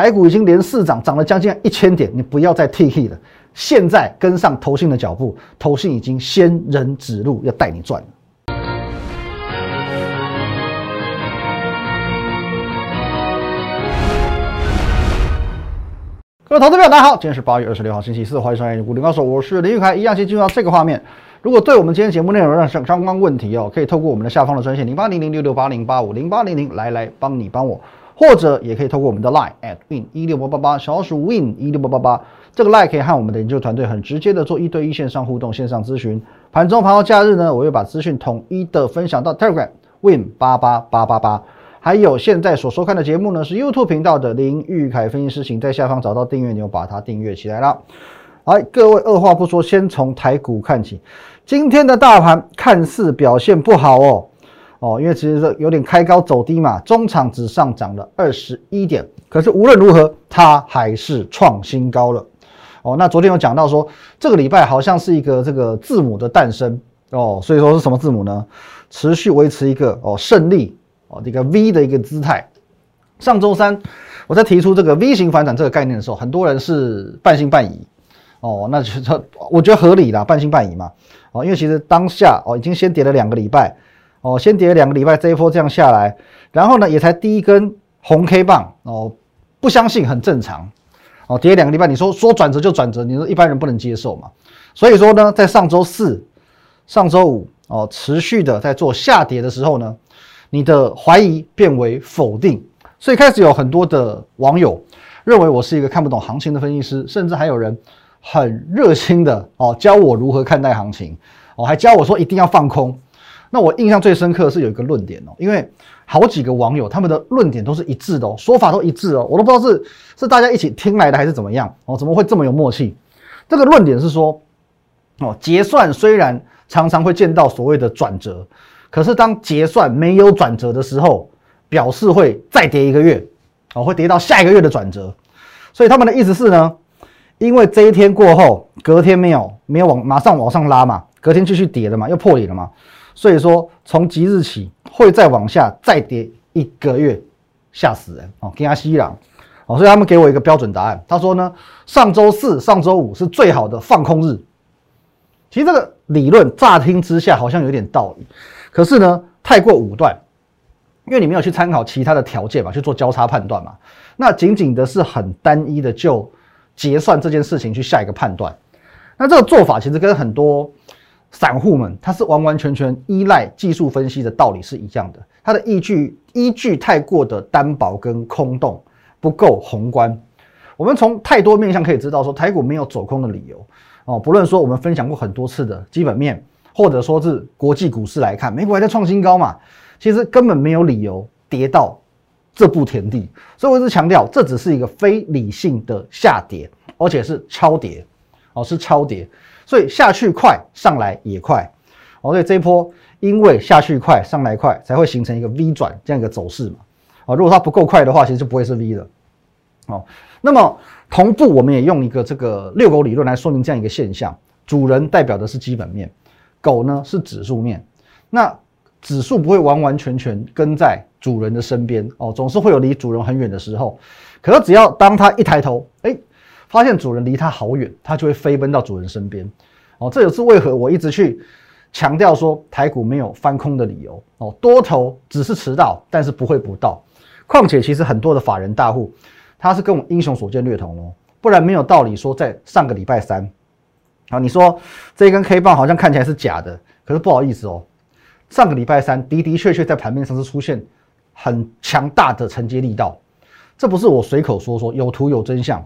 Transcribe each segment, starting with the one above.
台股已经连四涨，涨了将近一千点，你不要再 T K 了。现在跟上投信的脚步，投信已经先人指路，要带你赚。各位投资朋友，大家好，今天是八月二十六号，星期四，欢迎收看股林高手，我是林玉凯，一样先进入到这个画面。如果对我们今天节目内容有相相关问题哦，可以透过我们的下方的专线零八零零六六八零八五零八零零来来帮你帮我。或者也可以透过我们的 Line at win 一六八八八小鼠 win 一六八八八，这个 Line 可以和我们的研究团队很直接的做一对一线上互动、线上咨询。盘中、盘后、假日呢，我会把资讯统一的分享到 Telegram win 八八八八八。还有现在所收看的节目呢，是 YouTube 频道的林玉凯分析师，请在下方找到订阅钮，把它订阅起来啦。来，各位二话不说，先从台股看起。今天的大盘看似表现不好哦。哦，因为其实有点开高走低嘛，中场只上涨了二十一点，可是无论如何，它还是创新高了。哦，那昨天有讲到说，这个礼拜好像是一个这个字母的诞生哦，所以说是什么字母呢？持续维持一个哦胜利哦这个 V 的一个姿态。上周三我在提出这个 V 型反转这个概念的时候，很多人是半信半疑哦，那就我觉得合理啦，半信半疑嘛。哦，因为其实当下哦已经先跌了两个礼拜。哦，先跌了两个礼拜，这一波这样下来，然后呢，也才第一根红 K 棒哦，不相信很正常哦，跌两个礼拜，你说说转折就转折，你说一般人不能接受嘛？所以说呢，在上周四、上周五哦，持续的在做下跌的时候呢，你的怀疑变为否定，所以开始有很多的网友认为我是一个看不懂行情的分析师，甚至还有人很热心的哦教我如何看待行情哦，还教我说一定要放空。那我印象最深刻的是有一个论点哦，因为好几个网友他们的论点都是一致的哦，说法都一致哦，我都不知道是是大家一起听来的还是怎么样哦，怎么会这么有默契？这个论点是说，哦，结算虽然常常会见到所谓的转折，可是当结算没有转折的时候，表示会再跌一个月哦，会跌到下一个月的转折。所以他们的意思是呢，因为这一天过后，隔天没有没有往马上往上拉嘛，隔天继续跌了嘛，又破底了嘛。所以说，从即日起会再往下再跌一个月，吓死人哦！跟阿西朗哦，所以他们给我一个标准答案。他说呢，上周四、上周五是最好的放空日。其实这个理论乍听之下好像有点道理，可是呢，太过武断，因为你没有去参考其他的条件嘛，去做交叉判断嘛。那仅仅的是很单一的就结算这件事情去下一个判断。那这个做法其实跟很多。散户们，他是完完全全依赖技术分析的道理是一样的，他的依据依据太过的单薄跟空洞，不够宏观。我们从太多面向可以知道，说台股没有走空的理由哦。不论说我们分享过很多次的基本面，或者说是国际股市来看，美股还在创新高嘛，其实根本没有理由跌到这步田地。所以我一直强调，这只是一个非理性的下跌，而且是超跌哦，是超跌。所以下去快，上来也快，哦，所以这一波因为下去快，上来快，才会形成一个 V 转这样一个走势嘛，哦，如果它不够快的话，其实就不会是 V 的，哦，那么同步我们也用一个这个遛狗理论来说明这样一个现象，主人代表的是基本面，狗呢是指数面，那指数不会完完全全跟在主人的身边，哦，总是会有离主人很远的时候，可是只要当它一抬头，哎。发现主人离它好远，它就会飞奔到主人身边。哦，这也是为何我一直去强调说台股没有翻空的理由。哦，多头只是迟到，但是不会不到。况且其实很多的法人大户，他是跟我英雄所见略同哦，不然没有道理说在上个礼拜三，啊，你说这一根 K 棒好像看起来是假的，可是不好意思哦，上个礼拜三的的确确在盘面上是出现很强大的承接力道，这不是我随口说说，有图有真相。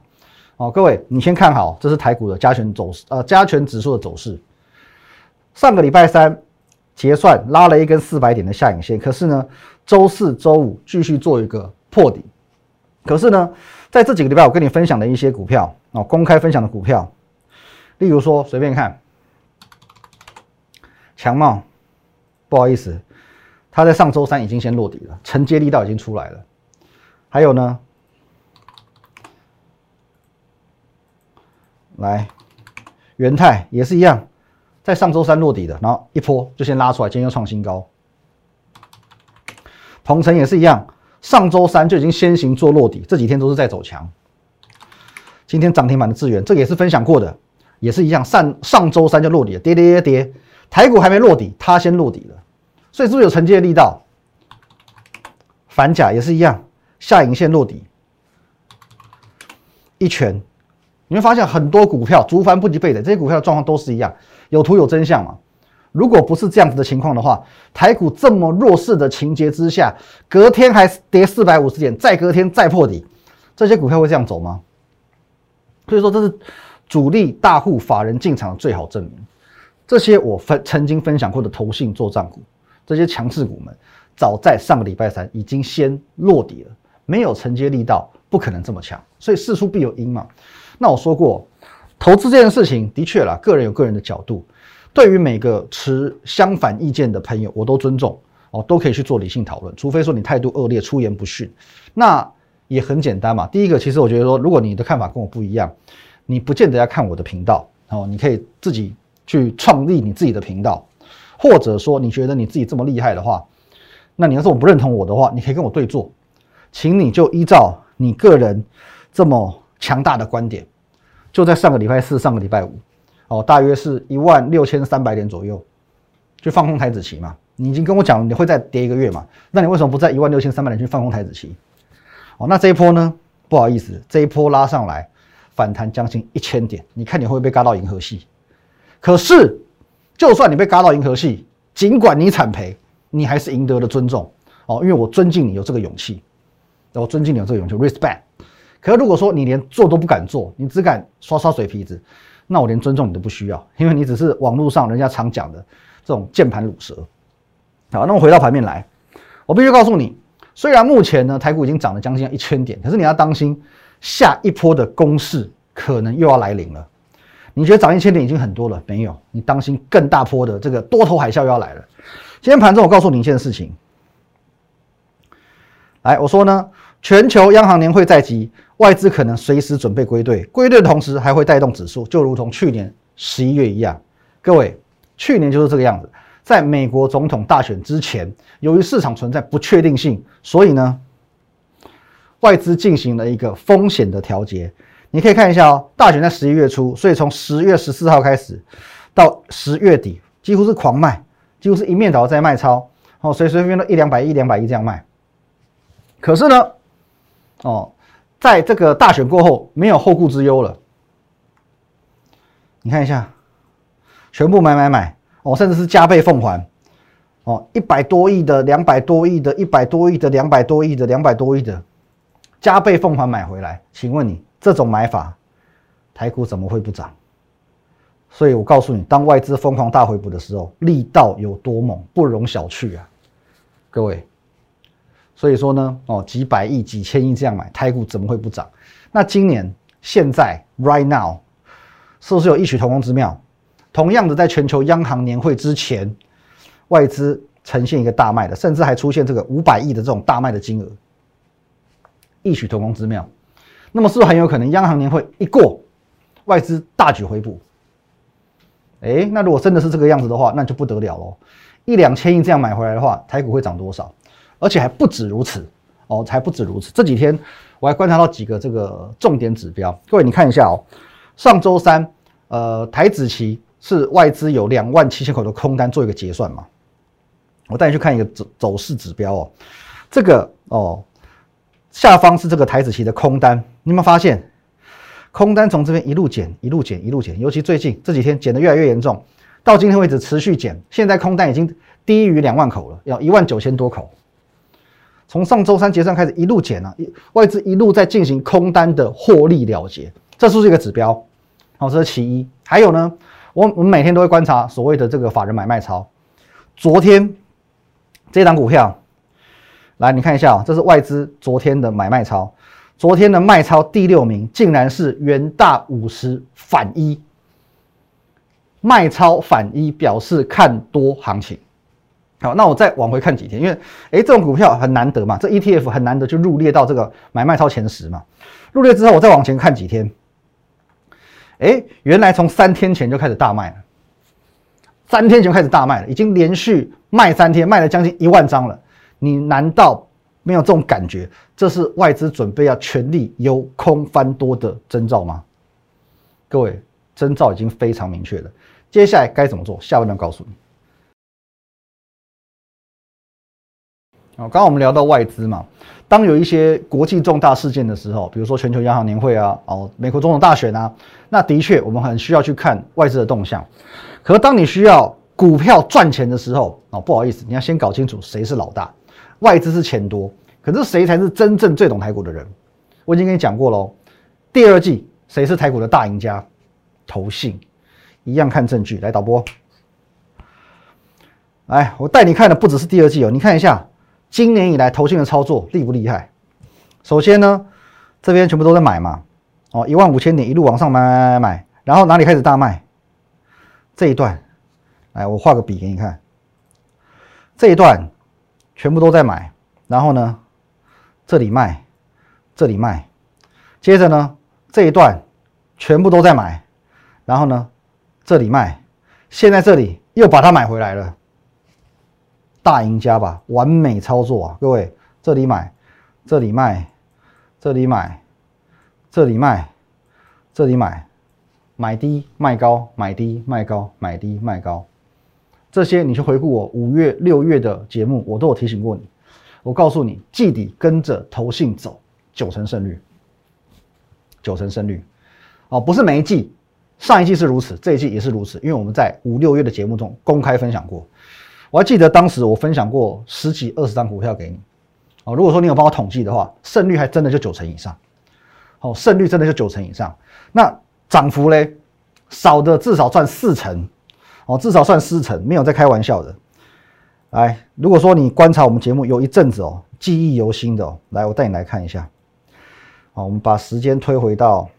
好，各位，你先看好，这是台股的加权走势，呃，加权指数的走势。上个礼拜三结算拉了一根四百点的下影线，可是呢，周四周五继续做一个破底。可是呢，在这几个礼拜，我跟你分享的一些股票哦，公开分享的股票，例如说，随便看，强茂，不好意思，它在上周三已经先落底了，承接力道已经出来了。还有呢？来，元泰也是一样，在上周三落底的，然后一波就先拉出来，今天又创新高。鹏程也是一样，上周三就已经先行做落底，这几天都是在走强。今天涨停板的资源，这个也是分享过的，也是一样。上上周三就落底了，跌跌跌跌，台股还没落底，它先落底了，所以是不是有承接力道？反甲也是一样，下影线落底，一拳，你会发现很多股票竹凡不及背的这些股票的状况都是一样，有图有真相嘛。如果不是这样子的情况的话，台股这么弱势的情节之下，隔天还跌四百五十点，再隔天再破底，这些股票会这样走吗？所以说这是主力大户法人进场的最好证明。这些我分曾经分享过的投信做账股，这些强势股们，早在上个礼拜三已经先落底了，没有承接力道，不可能这么强。所以事出必有因嘛。那我说过，投资这件事情的确啦，个人有个人的角度。对于每个持相反意见的朋友，我都尊重哦，都可以去做理性讨论。除非说你态度恶劣、出言不逊，那也很简单嘛。第一个，其实我觉得说，如果你的看法跟我不一样，你不见得要看我的频道哦，你可以自己去创立你自己的频道，或者说你觉得你自己这么厉害的话，那你要是我不认同我的话，你可以跟我对坐，请你就依照你个人这么强大的观点，就在上个礼拜四、上个礼拜五。哦，大约是一万六千三百点左右，去放空台子期嘛？你已经跟我讲了你会再跌一个月嘛？那你为什么不在一万六千三百点去放空台子期？哦，那这一波呢？不好意思，这一波拉上来反弹将近一千点，你看你会不会被嘎到银河系？可是，就算你被嘎到银河系，尽管你惨赔，你还是赢得了尊重哦，因为我尊敬你有这个勇气，我尊敬你有这个勇气，respect。可是如果说你连做都不敢做，你只敢刷刷水皮子。那我连尊重你都不需要，因为你只是网络上人家常讲的这种键盘乳蛇。好，那么回到盘面来，我必须告诉你，虽然目前呢台股已经涨了将近一千点，可是你要当心下一波的攻势可能又要来临了。你觉得涨一千点已经很多了？没有，你当心更大波的这个多头海啸又要来了。今天盘中我告诉你一件事情，来，我说呢，全球央行年会在即。外资可能随时准备归队，归队的同时还会带动指数，就如同去年十一月一样。各位，去年就是这个样子。在美国总统大选之前，由于市场存在不确定性，所以呢，外资进行了一个风险的调节。你可以看一下哦，大选在十一月初，所以从十月十四号开始到十月底，几乎是狂卖，几乎是一面倒在卖超，哦，随随便便都一两百亿、两百亿这样卖。可是呢，哦。在这个大选过后，没有后顾之忧了。你看一下，全部买买买哦，甚至是加倍奉还哦，一百多亿的、两百多亿的、一百多亿的、两百多亿的、两百多亿的，加倍奉还买回来。请问你这种买法，台股怎么会不涨？所以我告诉你，当外资疯狂大回补的时候，力道有多猛，不容小觑啊，各位。所以说呢，哦，几百亿、几千亿这样买，台股怎么会不涨？那今年现在 right now 是不是有异曲同工之妙？同样的，在全球央行年会之前，外资呈现一个大卖的，甚至还出现这个五百亿的这种大卖的金额，异曲同工之妙。那么是不是很有可能央行年会一过，外资大举回补？哎，那如果真的是这个样子的话，那就不得了喽！一两千亿这样买回来的话，台股会涨多少？而且还不止如此哦，还不止如此。这几天我还观察到几个这个重点指标，各位你看一下哦。上周三，呃，台子期是外资有两万七千口的空单做一个结算嘛？我带你去看一个走走势指标哦。这个哦，下方是这个台子期的空单，你有没有发现空单从这边一路减，一路减，一路减？尤其最近这几天减的越来越严重，到今天为止持续减，现在空单已经低于两万口了，要一万九千多口。从上周三结算开始一路减啊，外资一路在进行空单的获利了结，这是不是一个指标？好，这是其一。还有呢，我我们每天都会观察所谓的这个法人买卖超。昨天这档股票，来你看一下，这是外资昨天的买卖超。昨天的卖超第六名竟然是元大五十反一，卖超反一表示看多行情。好，那我再往回看几天，因为哎，这种股票很难得嘛，这 ETF 很难得就入列到这个买卖超前十嘛。入列之后，我再往前看几天，哎，原来从三天前就开始大卖了，三天前开始大卖了，已经连续卖三天，卖了将近一万张了。你难道没有这种感觉，这是外资准备要全力由空翻多的征兆吗？各位，征兆已经非常明确了。接下来该怎么做？下半段告诉你。哦，刚刚我们聊到外资嘛，当有一些国际重大事件的时候，比如说全球央行年会啊，哦，美国总统大选啊，那的确我们很需要去看外资的动向。可是当你需要股票赚钱的时候，哦，不好意思，你要先搞清楚谁是老大。外资是钱多，可是谁才是真正最懂台股的人？我已经跟你讲过喽。第二季谁是台股的大赢家？投信，一样看证据。来，导播，来，我带你看的不只是第二季哦，你看一下。今年以来投信的操作厉不厉害？首先呢，这边全部都在买嘛，哦，一万五千点一路往上买买买买，然后哪里开始大卖？这一段，来我画个笔给你看，这一段全部都在买，然后呢，这里卖，这里卖，接着呢，这一段全部都在买，然后呢，这里卖，现在这里又把它买回来了。大赢家吧，完美操作啊！各位，这里买，这里卖，这里买，这里卖，这里买，买低卖高，买低卖高，买低卖高。这些你去回顾我五月、六月的节目，我都有提醒过你。我告诉你，季底跟着投信走，九成胜率，九成胜率。哦，不是每一季，上一季是如此，这一季也是如此，因为我们在五六月的节目中公开分享过。我还记得当时我分享过十几二十张股票给你，哦，如果说你有帮我统计的话，胜率还真的就九成以上，哦，胜率真的就九成以上。那涨幅嘞，少的至少赚四成，哦，至少算四成，没有在开玩笑的。来，如果说你观察我们节目有一阵子哦，记忆犹新的哦，来，我带你来看一下。好，我们把时间推回到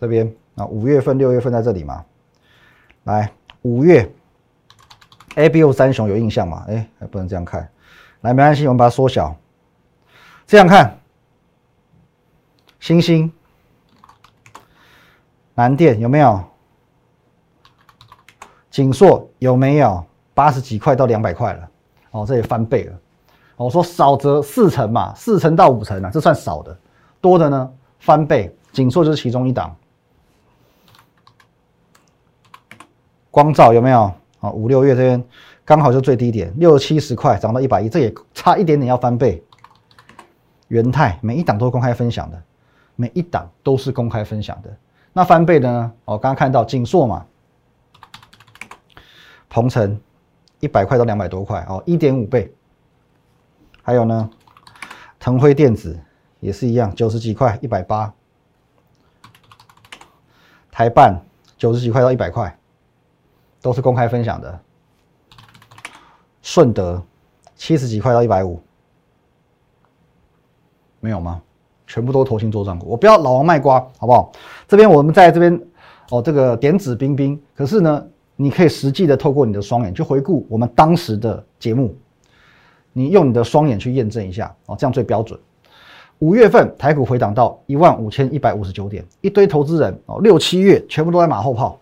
这边啊，五月份、六月份在这里嘛，来，五月。A、B、O 三雄有印象吗？哎，还不能这样看，来，没关系，我们把它缩小，这样看。星星、南电有没有？锦硕有没有？八十几块到两百块了，哦，这也翻倍了。我说少则四成嘛，四成到五成啊，这算少的，多的呢翻倍。锦硕就是其中一档。光照有没有？啊，五六月这边刚好就最低点，六七十块涨到一百一，这也差一点点要翻倍。元泰每一档都公开分享的，每一档都是公开分享的。那翻倍的呢？哦，刚刚看到锦硕嘛，鹏程一百块到两百多块哦，一点五倍。还有呢，腾辉电子也是一样，九十几块，一百八。台办九十几块到一百块。都是公开分享的。顺德七十几块到一百五，没有吗？全部都投信做账股，我不要老王卖瓜，好不好？这边我们在这边哦，这个点指兵兵。可是呢，你可以实际的透过你的双眼去回顾我们当时的节目，你用你的双眼去验证一下哦，这样最标准。五月份台股回档到一万五千一百五十九点，一堆投资人哦，六七月全部都在马后炮。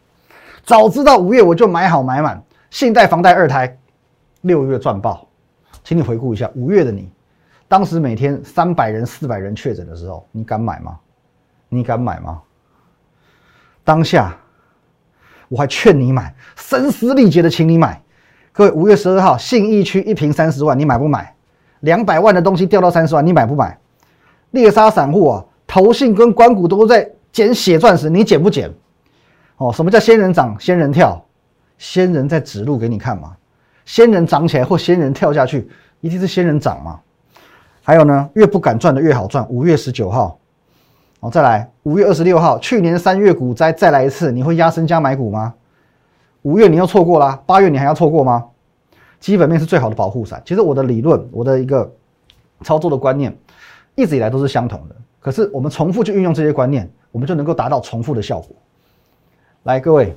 早知道五月我就买好买满，信贷房贷二胎，六月赚爆，请你回顾一下五月的你，当时每天三百人四百人确诊的时候，你敢买吗？你敢买吗？当下我还劝你买，声嘶力竭的请你买。各位，五月十二号信义区一平三十万，你买不买？两百万的东西掉到三十万，你买不买？猎杀散户啊，投信跟关谷都在捡血钻石，你捡不捡？哦，什么叫仙人掌、仙人跳？仙人在指路给你看嘛？仙人长起来或仙人跳下去，一定是仙人掌嘛？还有呢，越不敢赚的越好赚。五月十九号，哦，再来五月二十六号，去年三月股灾再来一次，你会压身加买股吗？五月你又错过啦，八月你还要错过吗？基本面是最好的保护伞。其实我的理论，我的一个操作的观念，一直以来都是相同的。可是我们重复去运用这些观念，我们就能够达到重复的效果。来，各位，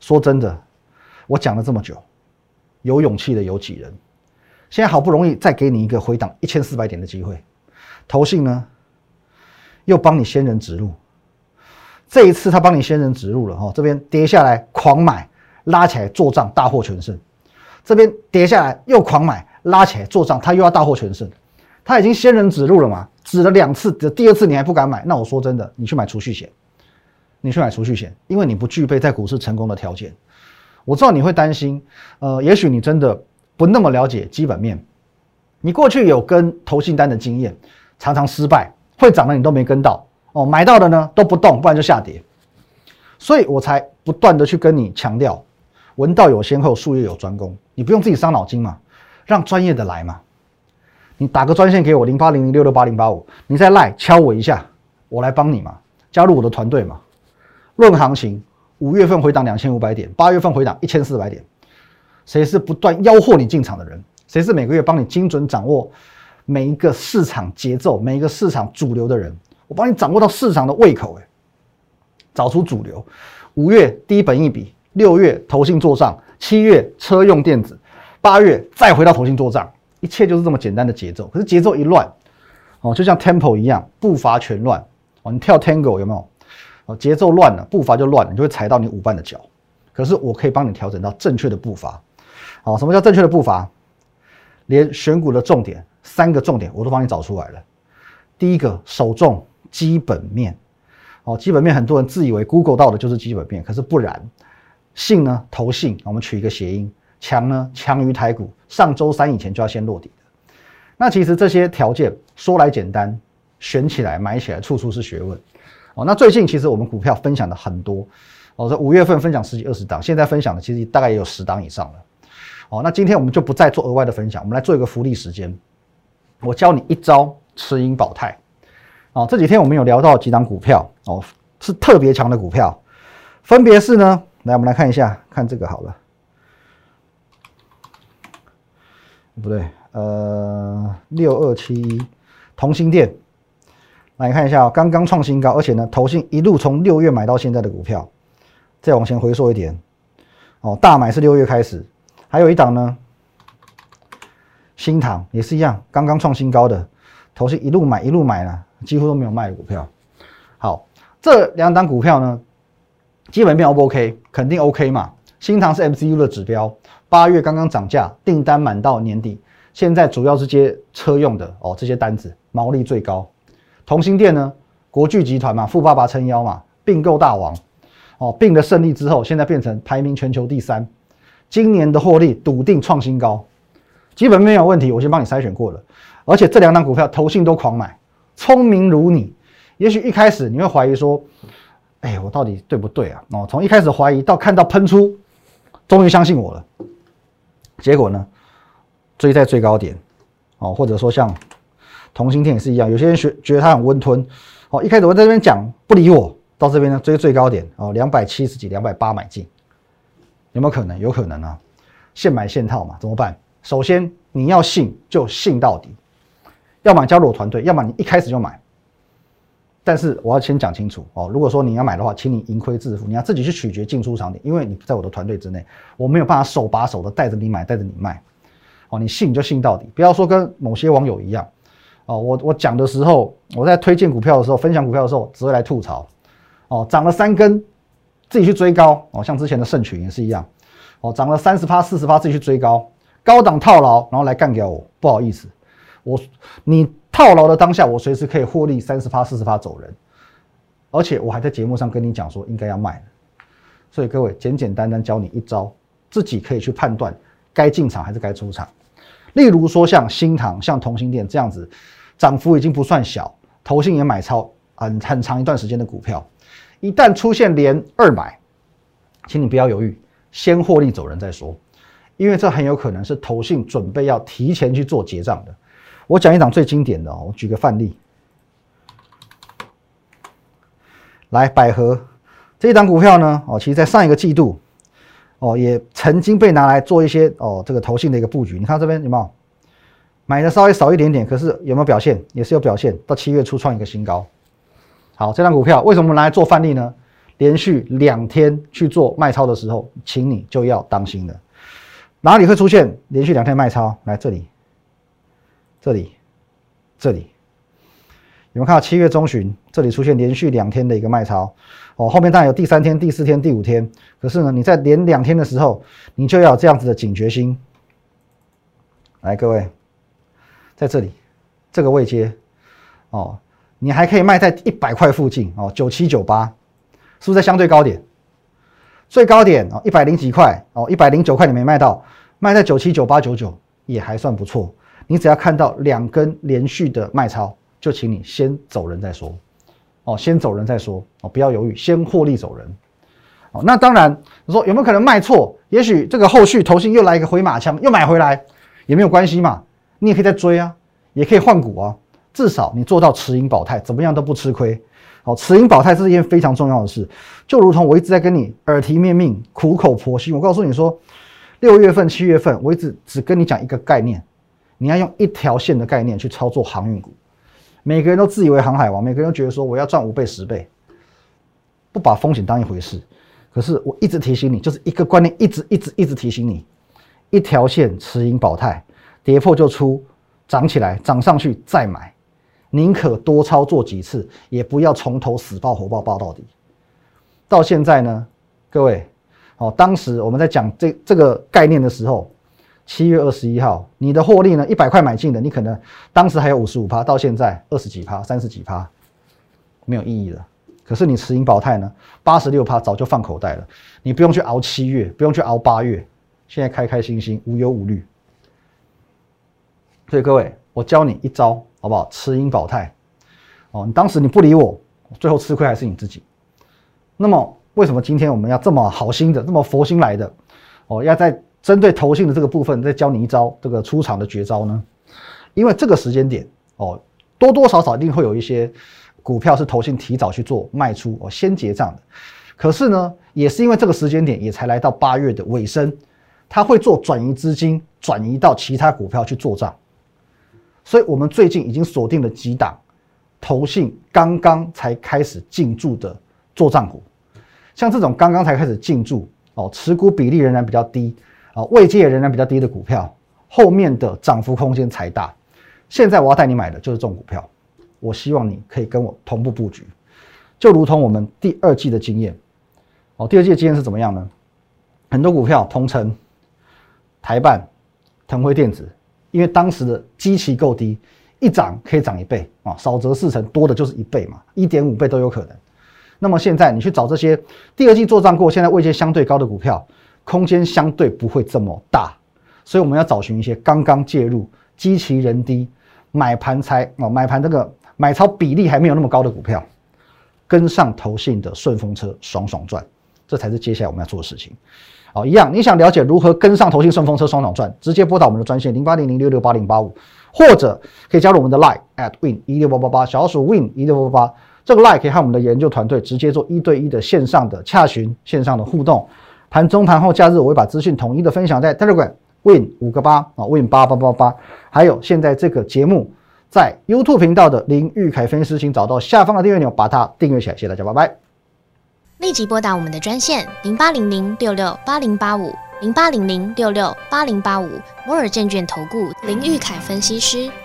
说真的，我讲了这么久，有勇气的有几人？现在好不容易再给你一个回档一千四百点的机会，投信呢又帮你仙人指路，这一次他帮你仙人指路了哈，这边跌下来狂买，拉起来做账大获全胜，这边跌下来又狂买，拉起来做账，他又要大获全胜，他已经仙人指路了嘛，指了两次，第二次你还不敢买，那我说真的，你去买储蓄险，你去买储蓄险，因为你不具备在股市成功的条件。我知道你会担心，呃，也许你真的不那么了解基本面，你过去有跟投信单的经验，常常失败，会涨的你都没跟到。哦，买到的呢都不动，不然就下跌，所以我才不断的去跟你强调，闻道有先后，术业有专攻，你不用自己伤脑筋嘛，让专业的来嘛，你打个专线给我零八零零六六八零八五，你再赖敲我一下，我来帮你嘛，加入我的团队嘛，论行情。五月份回档两千五百点，八月份回档一千四百点，谁是不断吆喝你进场的人？谁是每个月帮你精准掌握每一个市场节奏、每一个市场主流的人？我帮你掌握到市场的胃口，哎，找出主流。五月低本一笔，六月投信做账，七月车用电子，八月再回到投信做账，一切就是这么简单的节奏。可是节奏一乱，哦，就像 tempo 一样，步伐全乱。哦，你跳 tango 有没有？哦，节奏乱了，步伐就乱了，你就会踩到你舞伴的脚。可是我可以帮你调整到正确的步伐。好，什么叫正确的步伐？连选股的重点三个重点我都帮你找出来了。第一个，首重基本面。哦，基本面很多人自以为 Google 到的就是基本面，可是不然。信呢，投信，我们取一个谐音，强呢强于台股，上周三以前就要先落底。那其实这些条件说来简单，选起来买起来处处是学问。哦，那最近其实我们股票分享的很多，哦，在五月份分享十几二十档，现在分享的其实大概也有十档以上了。哦，那今天我们就不再做额外的分享，我们来做一个福利时间。我教你一招持盈保泰。哦，这几天我们有聊到几档股票，哦，是特别强的股票，分别是呢，来我们来看一下，看这个好了，不对，呃，六二七一，同心店。来看一下哦，刚刚创新高，而且呢，投信一路从六月买到现在的股票，再往前回溯一点，哦，大买是六月开始，还有一档呢，新塘也是一样，刚刚创新高的，投信一路买一路买了，几乎都没有卖的股票。好，这两档股票呢，基本面 O 不 OK？肯定 OK 嘛。新塘是 MCU 的指标，八月刚刚涨价，订单满到年底，现在主要是接车用的哦，这些单子毛利最高。同心店呢？国巨集团嘛，富爸爸撑腰嘛，并购大王哦，并的胜利之后，现在变成排名全球第三，今年的获利笃定创新高，基本没有问题，我先帮你筛选过了，而且这两档股票投信都狂买，聪明如你，也许一开始你会怀疑说，哎，我到底对不对啊？哦，从一开始怀疑到看到喷出，终于相信我了，结果呢，追在最高点哦，或者说像。同心天也是一样，有些人觉觉得它很温吞，哦，一开始我在这边讲不理我，到这边呢追最高点哦，两百七十几、两百八买进，有没有可能？有可能啊，现买现套嘛，怎么办？首先你要信就信到底，要么加入我团队，要么你一开始就买。但是我要先讲清楚哦，如果说你要买的话，请你盈亏自负，你要自己去取决进出场点，因为你在我的团队之内，我没有办法手把手的带着你买，带着你卖。哦，你信就信到底，不要说跟某些网友一样。哦，我我讲的时候，我在推荐股票的时候，分享股票的时候，只会来吐槽。哦，涨了三根，自己去追高。哦，像之前的盛群也是一样。哦，涨了三十趴、四十趴，自己去追高，高档套牢，然后来干掉我。不好意思，我你套牢的当下，我随时可以获利三十趴、四十趴走人。而且我还在节目上跟你讲说应该要卖所以各位简简单单教你一招，自己可以去判断该进场还是该出场。例如说像新塘、像同心店这样子，涨幅已经不算小，投信也买超很很长一段时间的股票，一旦出现连二买，请你不要犹豫，先获利走人再说，因为这很有可能是投信准备要提前去做结账的。我讲一档最经典的哦，我举个范例，来百合这一档股票呢，哦，其实在上一个季度。哦，也曾经被拿来做一些哦，这个投信的一个布局。你看这边有没有买的稍微少一点点，可是有没有表现？也是有表现。到七月初创一个新高。好，这张股票为什么拿来做范例呢？连续两天去做卖超的时候，请你就要当心了。哪里会出现连续两天卖超？来这里，这里，这里。有没有看到七月中旬这里出现连续两天的一个卖超？哦，后面当然有第三天、第四天、第五天。可是呢，你在连两天的时候，你就要这样子的警觉心。来，各位，在这里，这个位阶哦，你还可以卖在一百块附近哦，九七九八，是不是在相对高点？最高点哦，一百零几块哦，一百零九块你没卖到，卖在九七九八九九也还算不错。你只要看到两根连续的卖超，就请你先走人再说哦，先走人再说哦，不要犹豫，先获利走人。哦，那当然，你说有没有可能卖错？也许这个后续投信又来一个回马枪，又买回来也没有关系嘛，你也可以再追啊，也可以换股啊，至少你做到持盈保泰，怎么样都不吃亏。好，持盈保泰是一件非常重要的事，就如同我一直在跟你耳提面命、苦口婆心。我告诉你说，六月份、七月份，我一直只跟你讲一个概念，你要用一条线的概念去操作航运股。每个人都自以为航海王，每个人都觉得说我要赚五倍、十倍，不把风险当一回事。可是我一直提醒你，就是一个观念，一直、一直、一直提醒你，一条线持盈保泰，跌破就出，涨起来涨上去再买。宁可多操作几次，也不要从头死抱活抱抱到底。到现在呢，各位，哦，当时我们在讲这这个概念的时候，七月二十一号，你的获利呢，一百块买进的，你可能当时还有五十五趴，到现在二十几趴、三十几趴，没有意义了。可是你持盈保泰呢，八十六趴早就放口袋了，你不用去熬七月，不用去熬八月，现在开开心心，无忧无虑。所以各位，我教你一招。好不好？持盈保泰，哦，你当时你不理我，最后吃亏还是你自己。那么为什么今天我们要这么好心的、这么佛心来的？哦，要在针对投信的这个部分再教你一招这个出场的绝招呢？因为这个时间点哦，多多少少一定会有一些股票是投信提早去做卖出哦，先结账的。可是呢，也是因为这个时间点也才来到八月的尾声，它会做转移资金，转移到其他股票去做账。所以，我们最近已经锁定了几档投信刚刚才开始进驻的做账股，像这种刚刚才开始进驻哦，持股比例仍然比较低啊，位阶仍然比较低的股票，后面的涨幅空间才大。现在我要带你买的就是这种股票，我希望你可以跟我同步布局，就如同我们第二季的经验哦，第二季的经验是怎么样呢？很多股票，同城、台办、腾辉电子。因为当时的基期够低，一涨可以涨一倍啊，少则四成，多的就是一倍嘛，一点五倍都有可能。那么现在你去找这些第二季做账过，现在位阶相对高的股票，空间相对不会这么大，所以我们要找寻一些刚刚介入、基期人低、买盘才哦买盘这个买超比例还没有那么高的股票，跟上投信的顺风车，爽爽赚，这才是接下来我们要做的事情。好，一样，你想了解如何跟上投信顺风车爽爽赚，直接拨打我们的专线零八零零六六八零八五，或者可以加入我们的 Line at win 一六八八八，小鼠 win 一六八八八，这个 Line 可以和我们的研究团队直接做一对一的线上的洽询、线上的互动。盘中、盘后、假日，我会把资讯统一的分享在 Telegram win 五个八啊，win 八八八八，还有现在这个节目在 YouTube 频道的林玉凯分析师，请找到下方的订阅钮，把它订阅起来。谢谢大家，拜拜。立即拨打我们的专线零八零零六六八零八五零八零零六六八零八五摩尔证券投顾林玉凯分析师。